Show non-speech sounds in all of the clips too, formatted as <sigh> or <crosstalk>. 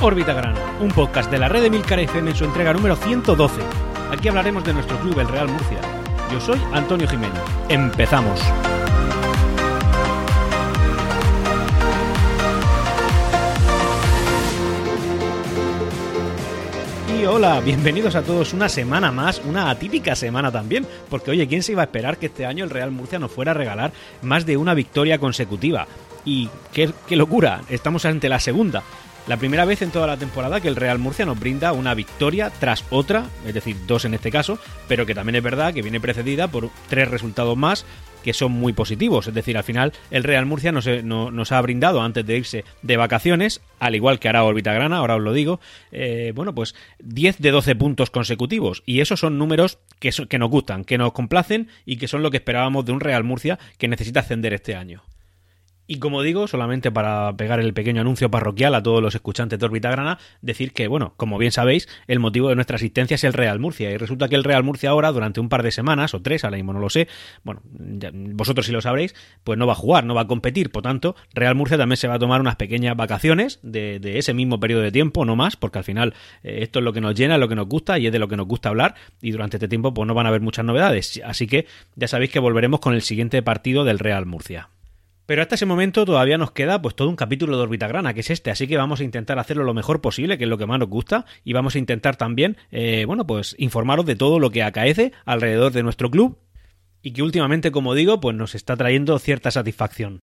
Órbita Grana, un podcast de la red de Milcar FM en su entrega número 112. Aquí hablaremos de nuestro club, el Real Murcia. Yo soy Antonio Jiménez. Empezamos. Y hola, bienvenidos a todos una semana más, una atípica semana también, porque oye, ¿quién se iba a esperar que este año el Real Murcia nos fuera a regalar más de una victoria consecutiva? Y qué, qué locura, estamos ante la segunda. La primera vez en toda la temporada que el Real Murcia nos brinda una victoria tras otra, es decir, dos en este caso, pero que también es verdad que viene precedida por tres resultados más que son muy positivos. Es decir, al final el Real Murcia nos, nos ha brindado antes de irse de vacaciones, al igual que hará Orbita Grana, ahora os lo digo, eh, bueno, pues 10 de 12 puntos consecutivos. Y esos son números que nos gustan, que nos complacen y que son lo que esperábamos de un Real Murcia que necesita ascender este año. Y como digo, solamente para pegar el pequeño anuncio parroquial a todos los escuchantes de Orbita Grana, decir que, bueno, como bien sabéis, el motivo de nuestra asistencia es el Real Murcia. Y resulta que el Real Murcia ahora, durante un par de semanas o tres, ahora mismo no lo sé, bueno, vosotros sí lo sabréis, pues no va a jugar, no va a competir. Por tanto, Real Murcia también se va a tomar unas pequeñas vacaciones de, de ese mismo periodo de tiempo, no más, porque al final eh, esto es lo que nos llena, es lo que nos gusta y es de lo que nos gusta hablar. Y durante este tiempo, pues no van a haber muchas novedades. Así que ya sabéis que volveremos con el siguiente partido del Real Murcia. Pero hasta ese momento todavía nos queda pues todo un capítulo de Orbitagrana, que es este, así que vamos a intentar hacerlo lo mejor posible, que es lo que más nos gusta, y vamos a intentar también, eh, bueno, pues informaros de todo lo que acaece alrededor de nuestro club y que últimamente, como digo, pues nos está trayendo cierta satisfacción.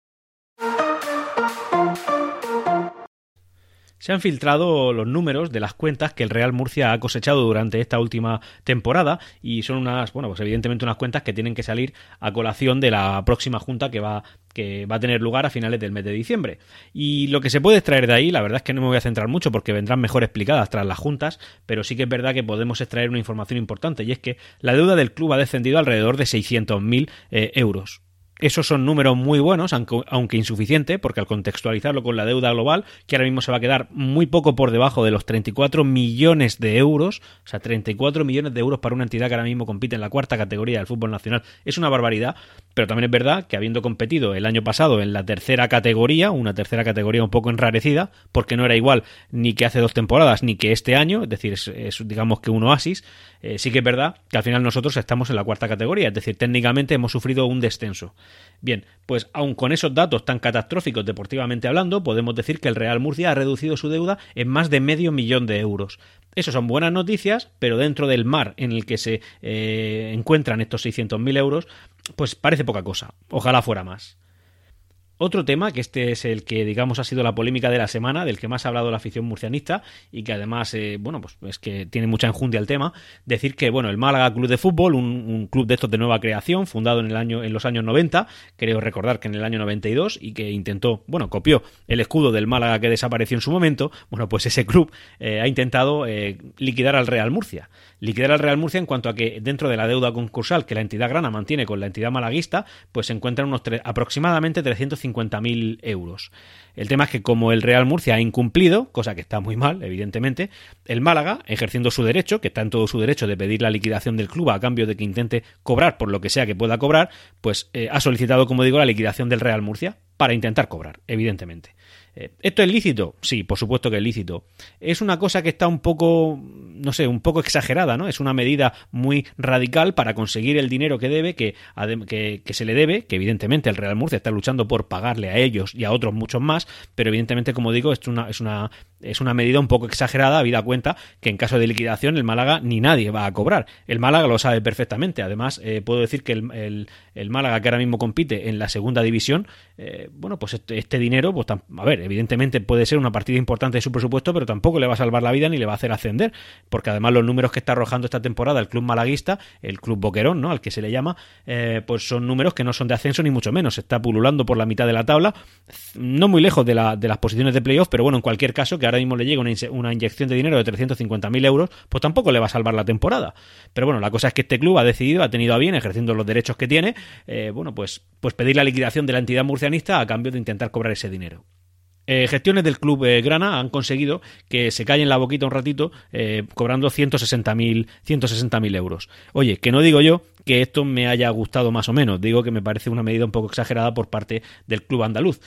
Se han filtrado los números de las cuentas que el Real Murcia ha cosechado durante esta última temporada y son unas, bueno, pues evidentemente unas cuentas que tienen que salir a colación de la próxima junta que va que va a tener lugar a finales del mes de diciembre. Y lo que se puede extraer de ahí, la verdad es que no me voy a centrar mucho porque vendrán mejor explicadas tras las juntas, pero sí que es verdad que podemos extraer una información importante y es que la deuda del club ha descendido alrededor de 600.000 eh, euros. Esos son números muy buenos, aunque, insuficiente, porque al contextualizarlo con la deuda global, que ahora mismo se va a quedar muy poco por debajo de los 34 millones de euros, o sea, 34 millones de euros para una entidad que ahora mismo compite en la cuarta categoría del fútbol nacional, es una barbaridad, pero también es verdad que habiendo competido el año pasado en la tercera categoría, una tercera categoría un poco enrarecida, porque no era igual ni que hace dos temporadas ni que este año, es decir, es, digamos que un oasis, eh, sí que es verdad que al final nosotros estamos en la cuarta categoría, es decir, técnicamente hemos sufrido un descenso. Bien, pues aun con esos datos tan catastróficos deportivamente hablando, podemos decir que el Real Murcia ha reducido su deuda en más de medio millón de euros. Eso son buenas noticias, pero dentro del mar en el que se eh, encuentran estos 600.000 euros, pues parece poca cosa. Ojalá fuera más. Otro tema, que este es el que digamos ha sido la polémica de la semana, del que más ha hablado la afición murcianista y que además, eh, bueno, pues es que tiene mucha enjundia el tema, decir que, bueno, el Málaga Club de Fútbol, un, club de estos de nueva creación, fundado en, el año, en los años 90, creo recordar que en el año 92 y que intentó, bueno, copió el escudo del Málaga que desapareció en su momento, bueno, pues ese club eh, ha intentado eh, liquidar al Real Murcia. Liquidar al Real Murcia en cuanto a que dentro de la deuda concursal que la entidad grana mantiene con la entidad malaguista, pues se encuentran unos aproximadamente 350 50.000 euros. El tema es que como el Real Murcia ha incumplido, cosa que está muy mal, evidentemente, el Málaga, ejerciendo su derecho, que está en todo su derecho de pedir la liquidación del club a cambio de que intente cobrar por lo que sea que pueda cobrar, pues eh, ha solicitado, como digo, la liquidación del Real Murcia para intentar cobrar, evidentemente. Eh, ¿Esto es lícito? Sí, por supuesto que es lícito. Es una cosa que está un poco, no sé, un poco exagerada, ¿no? Es una medida muy radical para conseguir el dinero que debe, que, que, se le debe, que evidentemente el Real Murcia está luchando por pagarle a ellos y a otros muchos más, pero evidentemente, como digo, es una, es una, es una medida un poco exagerada, habida cuenta que en caso de liquidación el Málaga ni nadie va a cobrar. El Málaga lo sabe perfectamente. Además, eh, puedo decir que el, el, Málaga, que ahora mismo compite en la segunda división, eh, bueno, pues este, este dinero, pues a ver, evidentemente puede ser una partida importante de su presupuesto, pero tampoco le va a salvar la vida ni le va a hacer ascender, porque además los números que está arrojando esta temporada el club malaguista, el club Boquerón, ¿no? Al que se le llama, eh, pues son números que no son de ascenso ni mucho menos. Está pululando por la mitad de la tabla, no muy lejos de, la, de las posiciones de playoff, pero bueno, en cualquier caso, que ahora mismo le llega una, inyección de dinero de 350.000 euros, pues tampoco le va a salvar la temporada. Pero bueno, la cosa es que este club ha decidido, ha tenido a bien, ejerciendo los derechos que tiene, eh, bueno, pues, pues pedir la liquidación de la entidad murcianista a cambio de intentar cobrar ese dinero. Eh, gestiones del club eh, Grana han conseguido que se callen la boquita un ratito eh, cobrando 160.000 160 euros. Oye, que no digo yo que esto me haya gustado más o menos, digo que me parece una medida un poco exagerada por parte del club andaluz.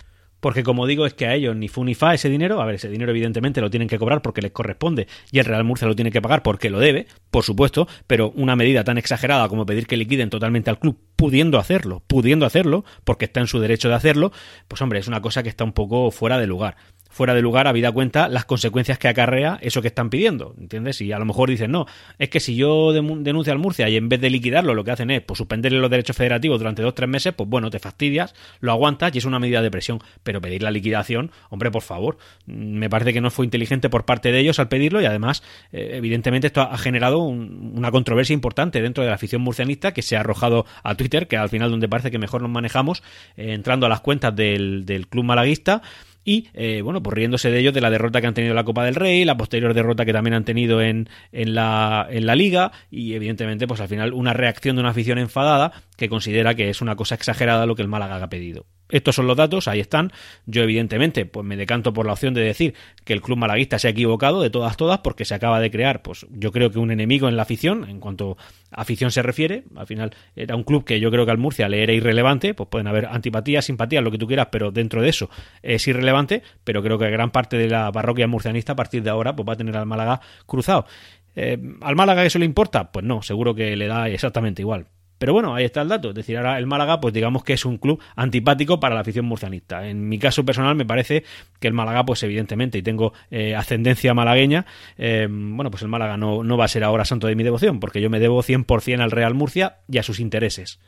Porque como digo es que a ellos ni fu ni fa ese dinero, a ver, ese dinero evidentemente lo tienen que cobrar porque les corresponde. Y el Real Murcia lo tiene que pagar porque lo debe, por supuesto, pero una medida tan exagerada como pedir que liquiden totalmente al club pudiendo hacerlo, pudiendo hacerlo, porque está en su derecho de hacerlo, pues hombre, es una cosa que está un poco fuera de lugar fuera de lugar, habida cuenta las consecuencias que acarrea eso que están pidiendo, ¿entiendes? Y a lo mejor dicen, no, es que si yo denuncio al Murcia y en vez de liquidarlo lo que hacen es pues, suspenderle los derechos federativos durante dos o tres meses, pues bueno, te fastidias, lo aguantas y es una medida de presión, pero pedir la liquidación, hombre, por favor, me parece que no fue inteligente por parte de ellos al pedirlo y además, eh, evidentemente, esto ha generado una controversia importante dentro de la afición murcianista que se ha arrojado a Twitter, que al final donde parece que mejor nos manejamos, eh, entrando a las cuentas del, del club malaguista, y eh, bueno, pues riéndose de ellos de la derrota que han tenido en la Copa del Rey, la posterior derrota que también han tenido en, en, la, en la Liga y evidentemente pues al final una reacción de una afición enfadada que considera que es una cosa exagerada lo que el Málaga ha pedido. Estos son los datos, ahí están. Yo, evidentemente, pues me decanto por la opción de decir que el club malaguista se ha equivocado de todas, todas, porque se acaba de crear, pues yo creo que un enemigo en la afición, en cuanto a afición se refiere. Al final era un club que yo creo que al Murcia le era irrelevante, pues pueden haber antipatías, simpatías, lo que tú quieras, pero dentro de eso es irrelevante. Pero creo que gran parte de la parroquia murcianista a partir de ahora pues va a tener al Málaga cruzado. Eh, ¿Al Málaga eso le importa? Pues no, seguro que le da exactamente igual. Pero bueno, ahí está el dato. Es decir, ahora el Málaga, pues digamos que es un club antipático para la afición murcianista. En mi caso personal me parece que el Málaga, pues evidentemente, y tengo eh, ascendencia malagueña, eh, bueno, pues el Málaga no, no va a ser ahora santo de mi devoción, porque yo me debo 100% al Real Murcia y a sus intereses.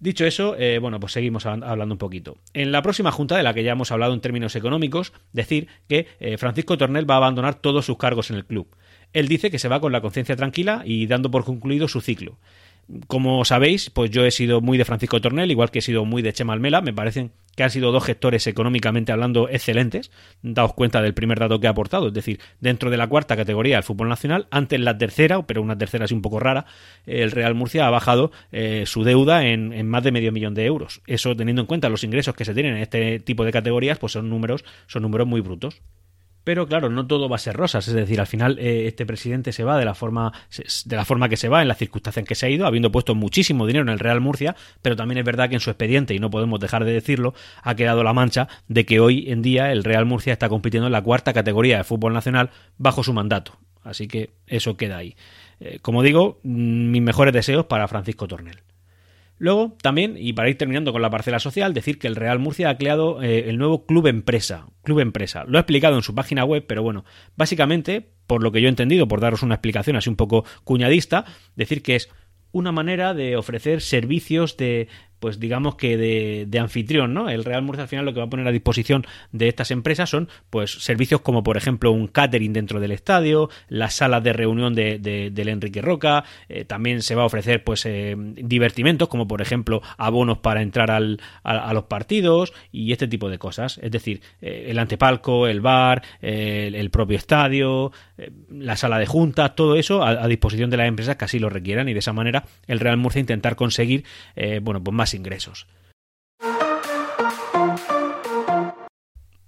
Dicho eso, eh, bueno, pues seguimos hablando un poquito. En la próxima junta, de la que ya hemos hablado en términos económicos, decir que Francisco Tornel va a abandonar todos sus cargos en el club. Él dice que se va con la conciencia tranquila y dando por concluido su ciclo. Como sabéis, pues yo he sido muy de Francisco Tornel, igual que he sido muy de Chema Almela. Me parecen que han sido dos gestores económicamente hablando excelentes. Daos cuenta del primer dato que ha aportado, es decir, dentro de la cuarta categoría del fútbol nacional, antes la tercera, pero una tercera así un poco rara, el Real Murcia ha bajado eh, su deuda en, en, más de medio millón de euros. Eso teniendo en cuenta los ingresos que se tienen en este tipo de categorías, pues son números, son números muy brutos. Pero claro, no todo va a ser rosas, es decir, al final eh, este presidente se va de la forma de la forma que se va, en las circunstancias en que se ha ido, habiendo puesto muchísimo dinero en el Real Murcia, pero también es verdad que en su expediente y no podemos dejar de decirlo, ha quedado la mancha de que hoy en día el Real Murcia está compitiendo en la cuarta categoría de fútbol nacional bajo su mandato. Así que eso queda ahí. Eh, como digo, mm, mis mejores deseos para Francisco Tornel. Luego, también, y para ir terminando con la parcela social, decir que el Real Murcia ha creado eh, el nuevo Club Empresa. Club Empresa. Lo ha explicado en su página web, pero bueno, básicamente, por lo que yo he entendido, por daros una explicación así un poco cuñadista, decir que es una manera de ofrecer servicios de pues digamos que de, de, anfitrión, ¿no? El Real Murcia al final lo que va a poner a disposición de estas empresas son pues servicios como por ejemplo un catering dentro del estadio, las salas de reunión de, del Enrique Roca, eh, también se va a ofrecer pues eh, divertimentos como por ejemplo abonos para entrar al, a, los partidos y este tipo de cosas, es decir, eh, el antepalco, el bar, el, propio estadio, la sala de juntas, todo eso a, a, disposición de las empresas que así lo requieran y de esa manera el Real Murcia intentar conseguir bueno pues más ingresos.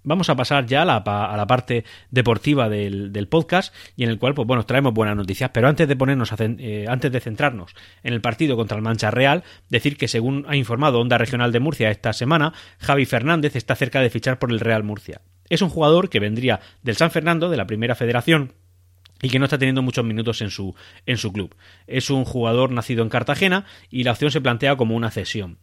Vamos a pasar ya a la, parte deportiva del, del, podcast y en el cual, pues bueno, traemos buenas noticias. Pero antes de ponernos, a, eh, antes de centrarnos en el partido contra el Mancha Real, decir que según ha informado Onda Regional de Murcia esta semana, Javi Fernández está cerca de fichar por el Real Murcia. Es un jugador que vendría del San Fernando, de la Primera Federación, y que no está teniendo muchos minutos en su, en su club. Es un jugador nacido en Cartagena y la opción se plantea como una cesión.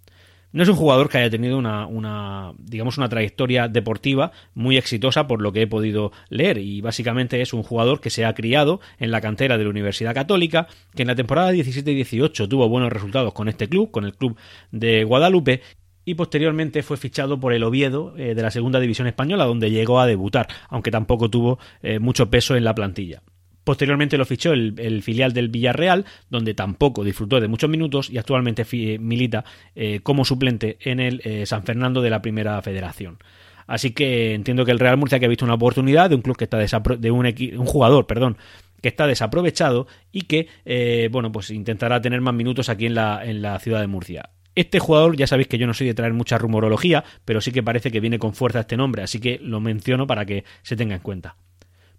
No es un jugador que haya tenido una, una, digamos, una trayectoria deportiva muy exitosa por lo que he podido leer y básicamente es un jugador que se ha criado en la cantera de la Universidad Católica, que en la temporada 17 y 18 tuvo buenos resultados con este club, con el club de Guadalupe y posteriormente fue fichado por el Oviedo eh, de la Segunda División Española, donde llegó a debutar, aunque tampoco tuvo eh, mucho peso en la plantilla. Posteriormente lo fichó el, filial del Villarreal, donde tampoco disfrutó de muchos minutos y actualmente milita eh, como suplente en el eh, San Fernando de la Primera Federación. Así que entiendo que el Real Murcia que ha visto una oportunidad de un club que está de un, jugador, perdón, que está desaprovechado y que eh, bueno pues intentará tener más minutos aquí la, en la ciudad de Murcia. Este jugador, ya sabéis que yo no soy de traer mucha rumorología, pero sí que parece que viene con fuerza este nombre, así que lo menciono para que se tenga en cuenta.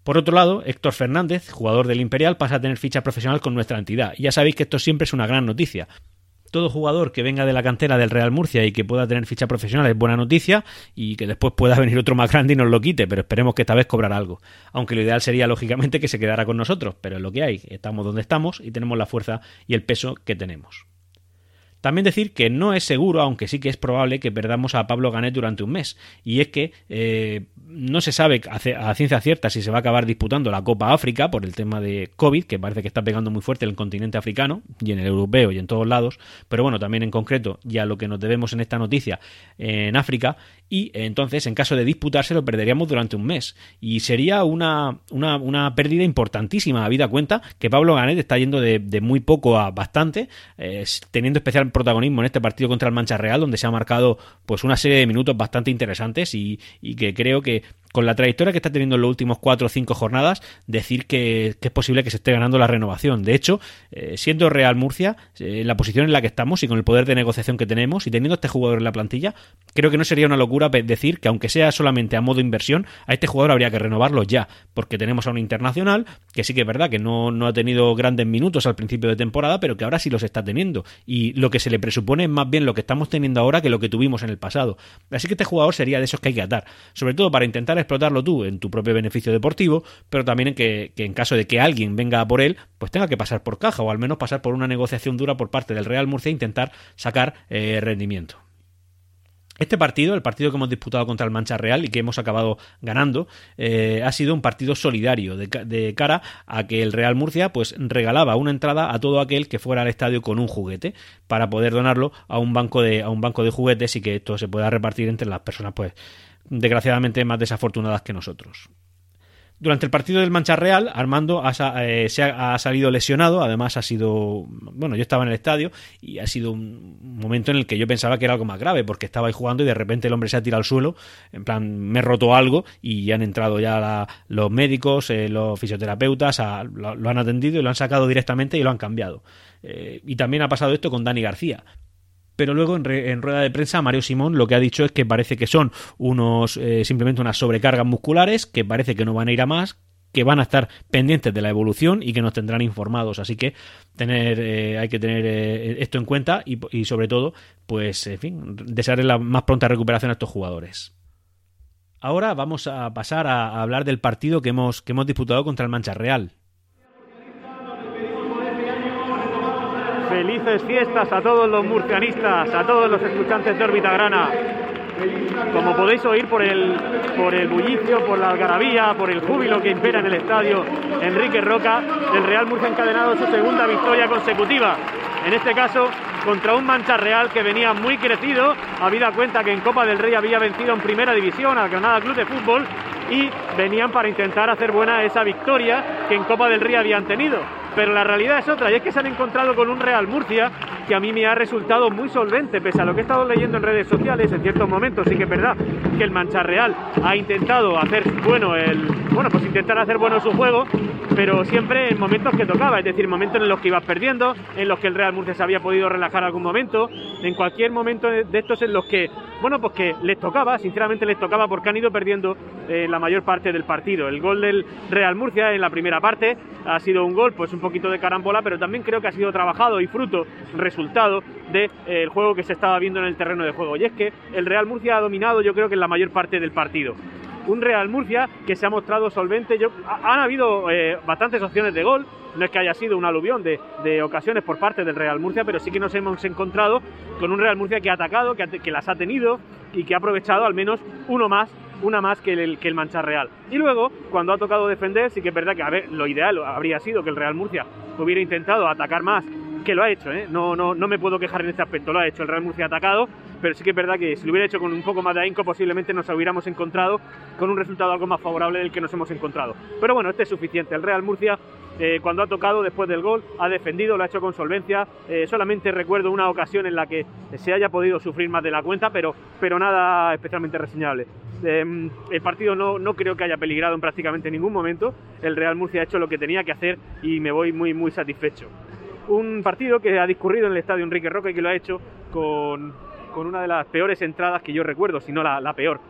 Por otro lado, Héctor Fernández, jugador del Imperial, pasa a tener ficha profesional con nuestra entidad. Ya sabéis que esto siempre es una gran noticia. todo jugador que venga de la cantera del Real Murcia y que pueda tener ficha profesional es buena noticia y que después pueda <laughs> venir otro más grande y nos lo quite, pero esperemos que esta vez cobrar algo. Aunque lo ideal sería, lógicamente, que se quedara con nosotros, pero es lo que hay. Estamos donde estamos y tenemos la fuerza y el peso que tenemos. También decir que no es seguro, aunque sí que es probable que perdamos a Pablo Ganet durante un mes. Y es que eh, no se sabe a ciencia cierta si se va a acabar disputando la Copa África por el tema de COVID, que parece que está pegando muy fuerte en el continente africano y en el europeo y en todos lados. Pero bueno, también en concreto, ya lo que nos debemos en esta noticia, en África. Y entonces, en caso de disputarse, lo perderíamos durante un mes. Y sería una, una, pérdida importantísima, habida cuenta que Pablo Ganet está yendo de, muy poco a bastante, eh, teniendo especial protagonismo en este partido contra el Mancha Real, donde se ha marcado pues una serie de minutos bastante interesantes y, y que creo que con la trayectoria que está teniendo en los últimos cuatro o cinco jornadas, decir que, es posible que se esté ganando la renovación. De hecho, eh, siendo Real Murcia, en la posición en la que estamos y con el poder de negociación que tenemos y teniendo este jugador en la plantilla, creo que no sería una locura decir que aunque sea solamente a modo inversión, a este jugador habría que renovarlo ya, porque tenemos a un internacional que sí que es verdad que no, no ha tenido grandes minutos al principio de temporada, pero que ahora sí los está teniendo. Y lo que se le presupone es más bien lo que estamos teniendo ahora que lo que tuvimos en el pasado. Así que este jugador sería de esos que hay que atar, sobre todo para intentar explotarlo tú en tu propio beneficio deportivo, pero también en que, en caso de que alguien venga por él, pues tenga que pasar por caja o al menos pasar por una negociación dura por parte del Real Murcia e intentar sacar eh, rendimiento. Este partido, el partido que hemos disputado contra el Mancha Real y que hemos acabado ganando, eh, ha sido un partido solidario de, cara a que el Real Murcia pues regalaba una entrada a todo aquel que fuera al estadio con un juguete para poder donarlo a un banco de a un banco de juguetes y que esto se pueda repartir entre las personas pues desgraciadamente más desafortunadas que nosotros. Durante el partido del Mancha Real, Armando eh, se ha, salido lesionado. Además, ha sido. Bueno, yo estaba en el estadio y ha sido un momento en el que yo pensaba que era algo más grave, porque estaba ahí jugando y de repente el hombre se ha tirado al suelo. En plan, me he roto algo y han entrado ya los médicos, eh, los fisioterapeutas, lo, han atendido y lo han sacado directamente y lo han cambiado. Eh, y también ha pasado esto con Dani García pero luego en, rueda de prensa Mario Simón lo que ha dicho es que parece que son unos eh, simplemente unas sobrecargas musculares, que parece que no van a ir a más, que van a estar pendientes de la evolución y que nos tendrán informados. Así que tener, eh, hay que tener eh, esto en cuenta y, sobre todo, pues, en fin, desearle la más pronta recuperación a estos jugadores. Ahora vamos a pasar a, hablar del partido que hemos, que hemos disputado contra el Mancha Real. Felices fiestas a todos los murcianistas, a todos los escuchantes de órbita grana. Como podéis oír por el, por el bullicio, por la algarabía, por el júbilo que impera en el estadio Enrique Roca, el Real Murcia encadenado su segunda victoria consecutiva. En este caso, contra un Mancha Real que venía muy crecido, habida cuenta que en Copa del Rey había vencido en primera división al Granada Club de Fútbol y venían para intentar hacer buena esa victoria que en Copa del Rey habían tenido pero la realidad es otra, y es que se han encontrado con un Real Murcia que a mí me ha resultado muy solvente, pese a lo que he estado leyendo en redes sociales en ciertos momentos, sí que es verdad que el Mancha Real ha intentado hacer bueno el bueno, pues intentar hacer bueno su juego, pero siempre en momentos que tocaba, es decir, momentos en los que ibas perdiendo, en los que el Real Murcia se había podido relajar algún momento, en cualquier momento de estos en los que, bueno, pues que les tocaba, sinceramente les tocaba porque han ido perdiendo eh, la mayor parte del partido. El gol del Real Murcia en la primera parte ha sido un gol, pues un poquito de carambola, pero también creo que ha sido trabajado y fruto, resultado del de, eh, juego que se estaba viendo en el terreno de juego. Y es que el Real Murcia ha dominado, yo creo que en la mayor parte del partido un Real Murcia que se ha mostrado solvente. Yo, han habido eh, bastantes opciones de gol, no es que haya sido un aluvión de, ocasiones por parte del Real Murcia, pero sí que nos hemos encontrado con un Real Murcia que ha atacado, que, las ha tenido y que ha aprovechado al menos uno más una más que el, que el Mancha Real. Y luego, cuando ha tocado defender, sí que es verdad que a ver, lo ideal habría sido que el Real Murcia hubiera intentado atacar más, que lo ha hecho, ¿eh? no, no, no me puedo quejar en este aspecto, lo ha hecho el Real Murcia atacado, pero sí que es verdad que si lo hubiera hecho con un poco más de ahínco, posiblemente nos hubiéramos encontrado con un resultado algo más favorable del que nos hemos encontrado. Pero bueno, este es suficiente. El Real Murcia, eh, cuando ha tocado después del gol, ha defendido, lo ha hecho con solvencia. Eh, solamente recuerdo una ocasión en la que se haya podido sufrir más de la cuenta, pero, pero nada especialmente reseñable. Em, el partido no, no creo que haya peligrado en prácticamente ningún momento. El Real Murcia ha hecho lo que tenía que hacer y me voy muy, muy satisfecho. Un partido que ha discurrido en el estadio Enrique Roca y que lo ha hecho con, con una de las peores entradas que yo recuerdo, si no la, peor.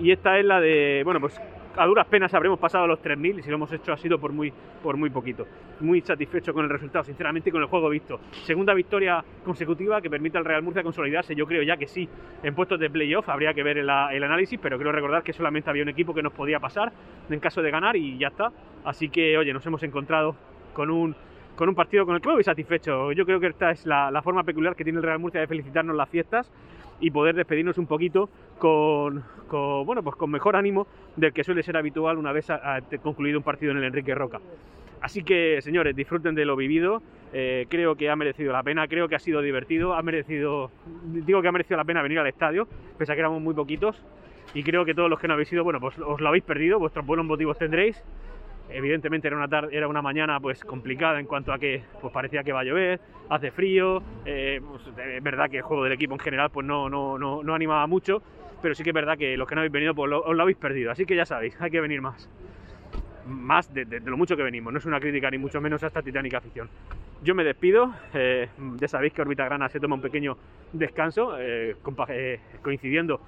Y esta es la de, bueno, pues a duras penas habremos pasado los 3.000 y si lo hemos hecho ha sido por muy, por muy poquito. Muy satisfecho con el resultado, sinceramente, con el juego visto. Segunda victoria consecutiva que permite al Real Murcia consolidarse, yo creo ya que sí, en puestos de playoff, habría que ver el análisis, pero quiero recordar que solamente había un equipo que nos podía pasar en caso de ganar y ya está. Así que, oye, nos hemos encontrado con un con un partido con el que me voy satisfecho. Yo creo que esta es la, forma peculiar que tiene el Real Murcia de felicitarnos las fiestas y poder despedirnos un poquito con, con bueno, pues con mejor ánimo del que suele ser habitual una vez ha concluido un partido en el Enrique Roca. Así que, señores, disfruten de lo vivido. Eh, creo que ha merecido la pena, creo que ha sido divertido, ha merecido, digo que ha merecido la pena venir al estadio, pese a que éramos muy poquitos. Y creo que todos los que no habéis ido, bueno, pues os lo habéis perdido, vuestros buenos motivos tendréis. Evidentemente era una tarde, era una mañana pues complicada en cuanto a que pues parecía que va a llover, hace frío, eh, pues, es verdad que el juego del equipo en general pues no, no, no, no animaba mucho, pero sí que es verdad que los que no habéis venido pues os lo habéis perdido, así que ya sabéis, <laughs> hay que venir más más de, lo mucho que venimos. No es una crítica ni mucho menos a esta titánica afición. Yo me despido. Eh, ya sabéis que Orbita Grana se toma un pequeño descanso, eh, coincidiendo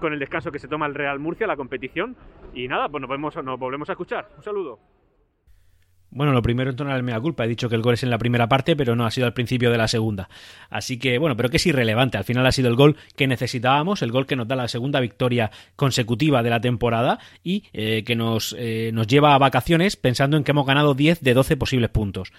con el descanso que se toma el Real Murcia, la competición. Y nada, pues nos, vemos, nos volvemos a escuchar. Un saludo. Bueno, lo primero en torno mea culpa. He dicho que el gol es en la primera parte, pero no ha sido al principio de la segunda. Así que, bueno, pero que es irrelevante. Al final ha sido el gol que necesitábamos, el gol que nos da la segunda victoria consecutiva de la temporada y eh, que nos, eh, nos lleva a vacaciones pensando en que hemos ganado 10 de 12 posibles puntos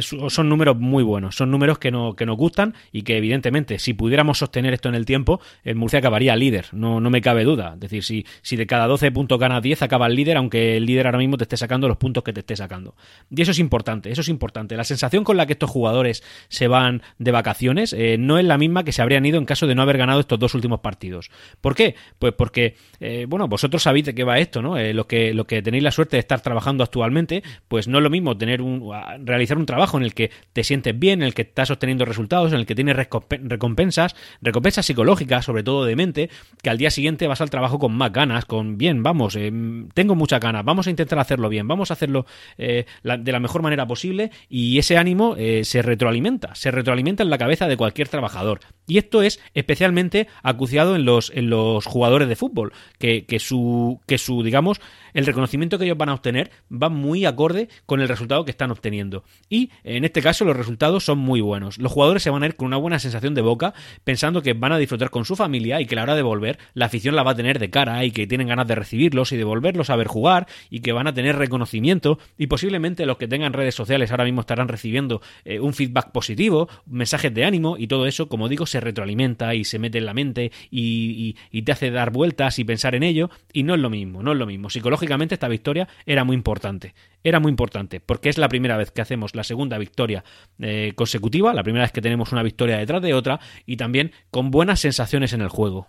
son números muy buenos, son números que, no, que nos gustan y que evidentemente si pudiéramos sostener esto en el tiempo, el Murcia acabaría líder, no, no me cabe duda. Es decir, si, si de cada 12 puntos gana 10, acaba el líder, aunque el líder ahora mismo te esté sacando los puntos que te esté sacando. Y eso es importante, eso es importante. La sensación con la que estos jugadores se van de vacaciones eh, no es la misma que se habrían ido en caso de no haber ganado estos dos últimos partidos. ¿Por qué? Pues porque, eh, bueno, vosotros sabéis de qué va esto, ¿no? Eh, lo, que, lo que tenéis la suerte de estar trabajando actualmente, pues no es lo mismo tener un, realizar un trabajo trabajo en el que te sientes bien, en el que estás obteniendo resultados, en el que tienes recompensas, recompensas psicológicas, sobre todo de mente, que al día siguiente vas al trabajo con más ganas, con bien, vamos, eh, tengo muchas ganas, vamos a intentar hacerlo bien, vamos a hacerlo eh, de la mejor manera posible y ese ánimo eh, se retroalimenta, se retroalimenta en la cabeza de cualquier trabajador. Y esto es especialmente acuciado en los, en los jugadores de fútbol, que, que, su, que su, digamos, el reconocimiento que ellos van a obtener va muy acorde con el resultado que están obteniendo. Y en este caso los resultados son muy buenos. Los jugadores se van a ir con una buena sensación de boca, pensando que van a disfrutar con su familia y que a la hora de volver la afición la va a tener de cara y que tienen ganas de recibirlos y de volverlos a ver jugar y que van a tener reconocimiento y posiblemente los que tengan redes sociales ahora mismo estarán recibiendo eh, un feedback positivo, mensajes de ánimo y todo eso, como digo, se retroalimenta y se mete en la mente y, te hace dar vueltas y pensar en ello y no es lo mismo, no es lo mismo. Psicológicamente esta victoria era muy importante, era muy importante porque es la primera vez que hacemos la segunda victoria eh, consecutiva, la primera vez que tenemos una victoria detrás de otra y también con buenas sensaciones en el juego.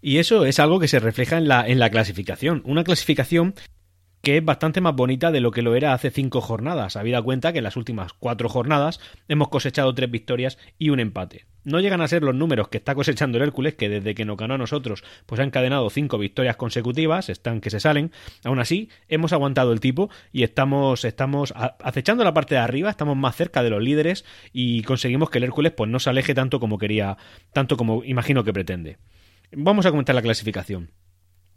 Y eso es algo que se refleja en la, en la clasificación. Una clasificación que es bastante más bonita de lo que lo era hace cinco jornadas, habida cuenta que en las últimas cuatro jornadas hemos cosechado tres victorias y un empate. No llegan a ser los números que está cosechando el Hércules, que desde que nos ganó a nosotros, pues ha encadenado cinco victorias consecutivas, están que se salen. Aún así, hemos aguantado el tipo y estamos, estamos acechando la parte de arriba, estamos más cerca de los líderes y conseguimos que el Hércules pues no se aleje tanto como quería, tanto como imagino que pretende. Vamos a comentar la clasificación.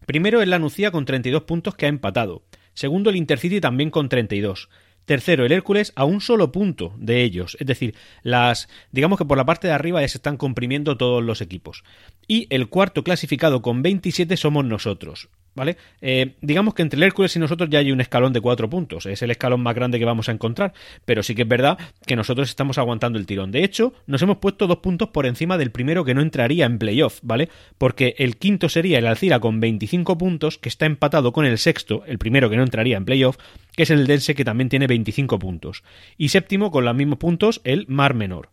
Primero es la Nucía con 32 puntos que ha empatado. Segundo el Intercity también con 32. Tercero, el Hércules a un solo punto de ellos. Es decir, las. digamos que por la parte de arriba ya se están comprimiendo todos los equipos. Y el cuarto clasificado con 27 somos nosotros. ¿Vale? Eh, digamos que entre el Hércules y nosotros ya hay un escalón de cuatro puntos. Es el escalón más grande que vamos a encontrar. Pero sí que es verdad que nosotros estamos aguantando el tirón. De hecho, nos hemos puesto dos puntos por encima del primero que no entraría en playoff, ¿vale? Porque el quinto sería el Alcira con 25 puntos, que está empatado con el sexto, el primero que no entraría en playoff, que es el Dense que también tiene 25 puntos. Y séptimo, con los mismos puntos, el Mar Menor.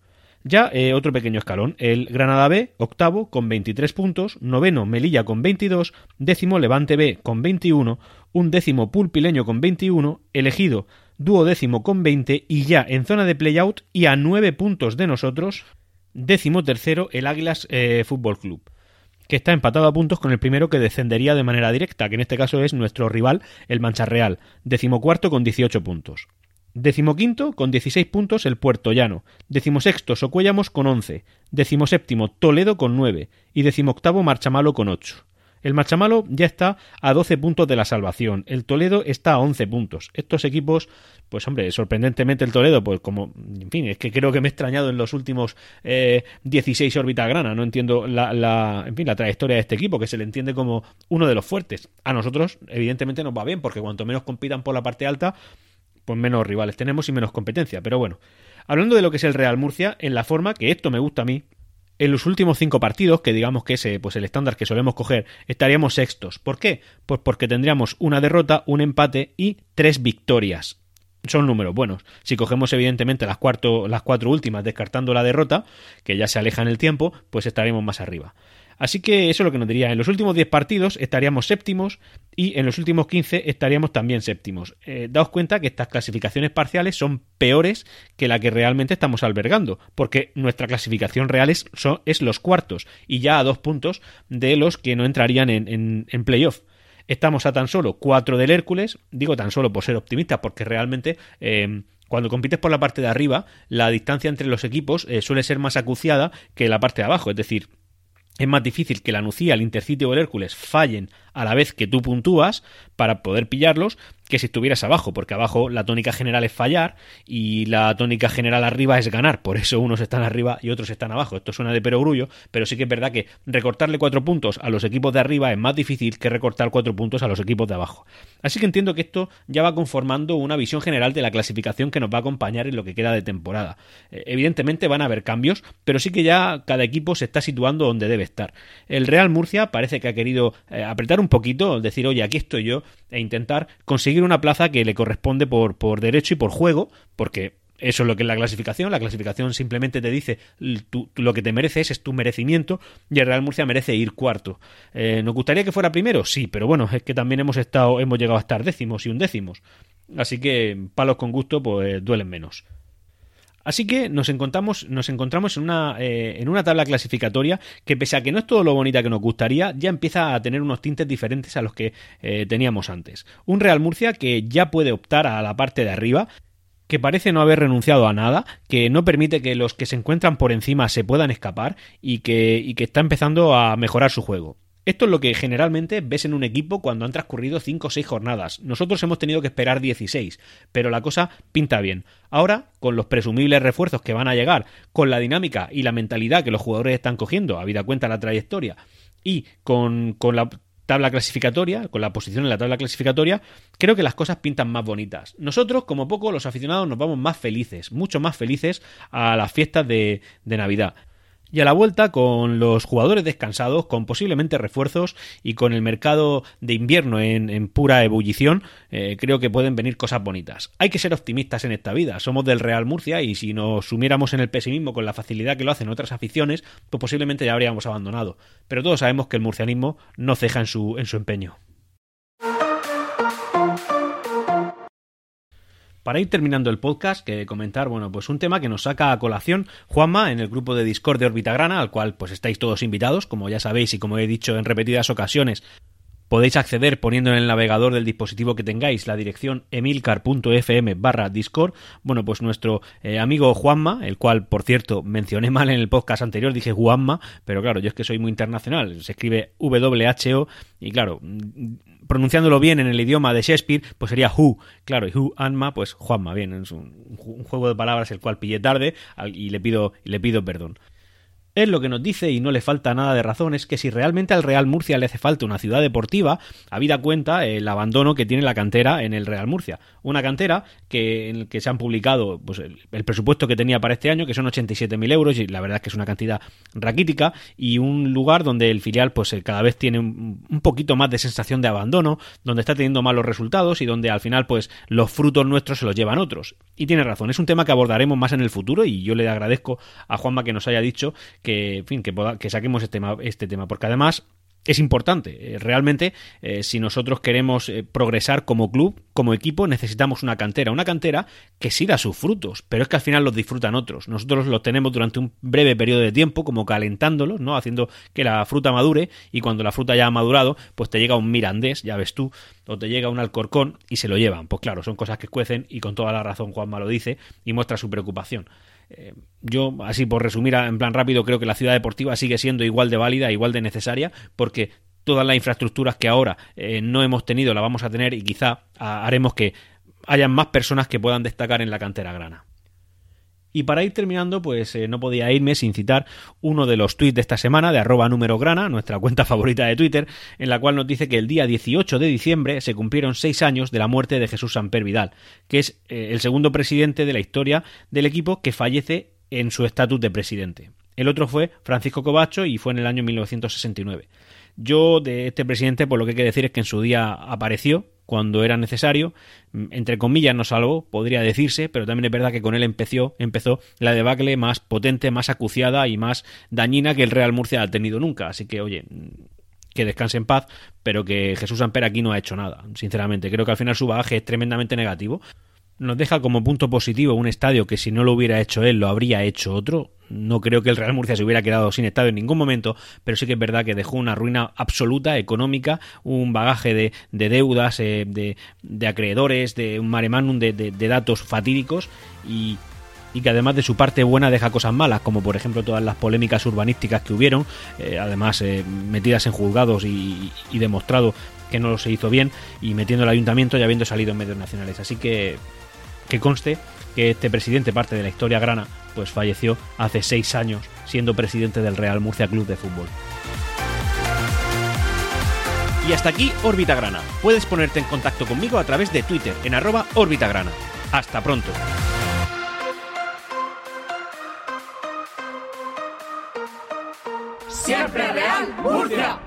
Ya eh, otro pequeño escalón, el Granada B, octavo, con 23 puntos, noveno Melilla con 22, décimo Levante B con 21, un décimo Pulpileño con 21, elegido duodécimo con 20 y ya en zona de playout y a 9 puntos de nosotros, décimo tercero el Águilas eh, Fútbol Club que está empatado a puntos con el primero que descendería de manera directa, que en este caso es nuestro rival, el Mancha Real, decimocuarto con 18 puntos. Decimoquinto, con 16 puntos, el Puerto Llano. Decimosexto, Socuéllamos con 11. Decimoséptimo, Toledo con 9. Y decimoctavo, Marchamalo con 8. El Machamalo ya está a 12 puntos de la salvación. El Toledo está a 11 puntos. Estos equipos, pues hombre, sorprendentemente el Toledo, pues como, en fin, es que creo que me he extrañado en los últimos eh, 16 órbitas grana. No entiendo la, la, en fin, la trayectoria de este equipo, que se le entiende como uno de los fuertes. A nosotros, evidentemente, nos va bien, porque cuanto menos compitan por la parte alta, pues menos rivales tenemos y menos competencia. Pero bueno, hablando de lo que es el Real Murcia, en la forma que esto me gusta a mí, en los últimos cinco partidos, que digamos que es pues el estándar que solemos coger, estaríamos sextos. ¿Por qué? Pues porque tendríamos una derrota, un empate y tres victorias. Son números buenos. Si cogemos evidentemente las, cuarto, las cuatro últimas, descartando la derrota, que ya se aleja en el tiempo, pues estaremos más arriba. Así que eso es lo que nos diría. En los últimos 10 partidos estaríamos séptimos y en los últimos 15 estaríamos también séptimos. Eh, daos cuenta que estas clasificaciones parciales son peores que la que realmente estamos albergando, porque nuestra clasificación real es, los cuartos y ya a dos puntos de los que no entrarían en, en, en playoff. Estamos a tan solo 4 del Hércules, digo tan solo por ser optimista, porque realmente... Eh, cuando compites por la parte de arriba, la distancia entre los equipos eh, suele ser más acuciada que la parte de abajo. Es decir, es más difícil que la Nucía, el Intercity o el Hércules fallen a la vez que tú puntúas para poder pillarlos que si estuvieras abajo, porque abajo la tónica general es fallar y la tónica general arriba es ganar, por eso unos están arriba y otros están abajo. Esto suena de perogrullo, pero sí que es verdad que recortarle cuatro puntos a los equipos de arriba es más difícil que recortar cuatro puntos a los equipos de abajo. Así que entiendo que esto ya va conformando una visión general de la clasificación que nos va a acompañar en lo que queda de temporada. Eh, evidentemente van a haber cambios, pero sí que ya cada equipo se está situando donde debe estar. El Real Murcia parece que ha querido eh, apretar un poquito, decir, oye, aquí estoy yo, e intentar conseguir una plaza que le corresponde por, por derecho y por juego, porque eso es lo que es la clasificación. La clasificación simplemente te dice tú, lo que te mereces, es tu merecimiento, y el Real Murcia merece ir cuarto. Eh, ¿Nos gustaría que fuera primero? Sí, pero bueno, es que también hemos estado, hemos llegado a estar décimos y undécimos. Así que palos con gusto, pues duelen menos. Así que nos encontramos, nos encontramos en, una, eh, en una tabla clasificatoria que pese a que no es todo lo bonita que nos gustaría, ya empieza a tener unos tintes diferentes a los que eh, teníamos antes. Un Real Murcia que ya puede optar a la parte de arriba, que parece no haber renunciado a nada, que no permite que los que se encuentran por encima se puedan escapar y que, y que está empezando a mejorar su juego. Esto es lo que generalmente ves en un equipo cuando han transcurrido 5 o 6 jornadas. Nosotros hemos tenido que esperar 16, pero la cosa pinta bien. Ahora, con los presumibles refuerzos que van a llegar, con la dinámica y la mentalidad que los jugadores están cogiendo, habida cuenta la trayectoria, y con, con la tabla clasificatoria, con la posición en la tabla clasificatoria, creo que las cosas pintan más bonitas. Nosotros, como poco, los aficionados nos vamos más felices, mucho más felices a las fiestas de, de Navidad. Y a la vuelta, con los jugadores descansados, con posiblemente refuerzos y con el mercado de invierno en, pura ebullición, eh, creo que pueden venir cosas bonitas. Hay que ser optimistas en esta vida. Somos del Real Murcia y si nos sumiéramos en el pesimismo con la facilidad que lo hacen otras aficiones, pues posiblemente ya habríamos abandonado. Pero todos sabemos que el murcianismo no ceja en su, en su empeño. Para ir terminando el podcast, que comentar, bueno, pues un tema que nos saca a colación Juanma en el grupo de Discord de Orbitagrana, al cual pues estáis todos invitados, como ya sabéis y como he dicho en repetidas ocasiones, podéis acceder poniendo en el navegador del dispositivo que tengáis la dirección emilcar.fm barra discord. Bueno, pues nuestro eh, amigo Juanma, el cual por cierto mencioné mal en el podcast anterior, dije Juanma, pero claro, yo es que soy muy internacional, se escribe WHO y claro, pronunciándolo bien en el idioma de Shakespeare, pues sería Who, claro, y Who Anma, pues Juanma, bien, es un, juego de palabras el cual pillé tarde y le pido, y le pido perdón. Él lo que nos dice, y no le falta nada de razón, es que si realmente al Real Murcia le hace falta una ciudad deportiva, habida cuenta el abandono que tiene la cantera en el Real Murcia. Una cantera que, en el que se han publicado pues, el, presupuesto que tenía para este año, que son 87.000 euros, y la verdad es que es una cantidad raquítica, y un lugar donde el filial pues cada vez tiene un, poquito más de sensación de abandono, donde está teniendo malos resultados y donde al final pues los frutos nuestros se los llevan otros. Y tiene razón, es un tema que abordaremos más en el futuro y yo le agradezco a Juanma que nos haya dicho en fin, que, que saquemos este tema, este tema, porque además es importante. Eh, realmente, eh, si nosotros queremos eh, progresar como club, como equipo, necesitamos una cantera. Una cantera que sí da sus frutos, pero es que al final los disfrutan otros. Nosotros los tenemos durante un breve periodo de tiempo, como calentándolos, ¿no? Haciendo que la fruta madure, y cuando la fruta ya ha madurado, pues te llega un mirandés, ya ves tú, o te llega un alcorcón y se lo llevan. Pues claro, son cosas que cuecen, y con toda la razón Juanma lo dice, y muestra su preocupación. Eh, yo, así por resumir en plan rápido, creo que la ciudad deportiva sigue siendo igual de válida, igual de necesaria, porque todas las infraestructuras que ahora eh, no hemos tenido las vamos a tener y quizá haremos que hayan más personas que puedan destacar en la cantera grana. Y para ir terminando, pues eh, no podía irme sin citar uno de los tweets de esta semana de arroba número grana, nuestra cuenta <laughs> favorita de Twitter, en la cual nos dice que el día 18 de diciembre se cumplieron seis años de la muerte de Jesús Samper Vidal, que es eh, el segundo presidente de la historia del equipo que fallece en su estatus de presidente. El otro fue Francisco Covacho y fue en el año 1969. Yo de este presidente, por lo que hay que decir es que en su día apareció cuando era necesario, mm, entre comillas no salvo, podría decirse, pero también es verdad que con él empezó, empezó la debacle más potente, más acuciada y más dañina que el Real Murcia ha tenido nunca. Así que, oye, mm, que descanse en paz, pero que Jesús Amper aquí no ha hecho nada, sinceramente. Creo que al final su bagaje es tremendamente negativo nos deja como punto positivo un estadio que si no lo hubiera hecho él lo habría hecho otro. No creo que el Real Murcia se hubiera quedado sin estadio en ningún momento, pero sí que es verdad que dejó una ruina absoluta económica, un bagaje de, deudas, eh, de, acreedores, de un mare de, de, datos fatídicos y, que además de su parte buena deja cosas malas, como por ejemplo todas las polémicas urbanísticas que hubieron, eh, además eh, metidas en juzgados y, y demostrado que no se hizo bien y metiendo el ayuntamiento y habiendo salido en medios nacionales. Así que que conste que este presidente, parte de la historia grana, pues falleció hace seis años siendo presidente del Real Murcia Club de Fútbol. Y hasta aquí Órbita Grana. Puedes ponerte en contacto conmigo a través de Twitter en arroba Grana. Hasta pronto. Siempre Real Murcia.